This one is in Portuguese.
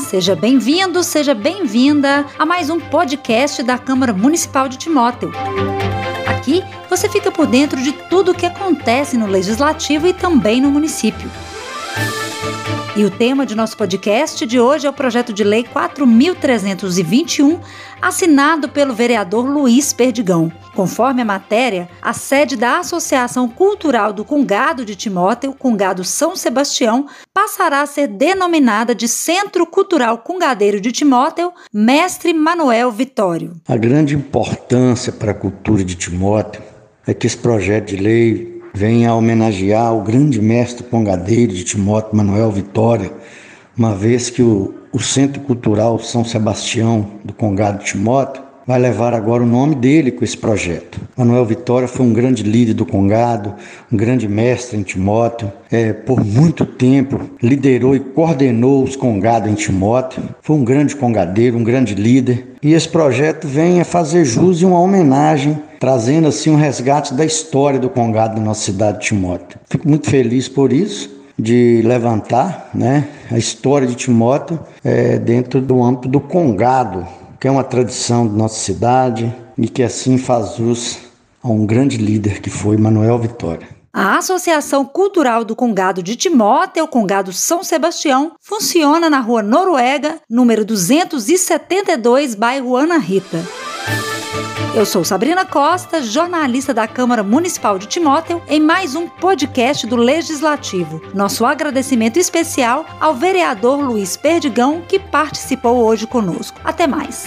seja bem-vindo, seja bem-vinda a mais um podcast da Câmara Municipal de Timóteo. Aqui você fica por dentro de tudo o que acontece no Legislativo e também no município. E o tema de nosso podcast de hoje é o projeto de lei 4321, assinado pelo vereador Luiz Perdigão. Conforme a matéria, a sede da Associação Cultural do Congado de Timóteo, Congado São Sebastião, passará a ser denominada de Centro Cultural Congadeiro de Timóteo, Mestre Manuel Vitório. A grande importância para a cultura de Timóteo é que esse projeto de lei venha homenagear o grande mestre congadeiro de Timóteo Manuel Vitória, uma vez que o, o Centro Cultural São Sebastião do Congado de Timóteo vai levar agora o nome dele com esse projeto. Manuel Vitória foi um grande líder do Congado, um grande mestre em Timóteo. É, por muito tempo liderou e coordenou os Congados em Timóteo. Foi um grande congadeiro, um grande líder. E esse projeto vem a fazer jus e uma homenagem, trazendo assim um resgate da história do Congado da nossa cidade de Timóteo. Fico muito feliz por isso de levantar né, a história de Timóteo é, dentro do âmbito do Congado, que é uma tradição da nossa cidade e que assim faz jus a um grande líder que foi Manuel Vitória. A Associação Cultural do Congado de Timóteo, Congado São Sebastião, funciona na Rua Noruega, número 272, bairro Ana Rita. Eu sou Sabrina Costa, jornalista da Câmara Municipal de Timóteo, em mais um podcast do Legislativo. Nosso agradecimento especial ao vereador Luiz Perdigão, que participou hoje conosco. Até mais.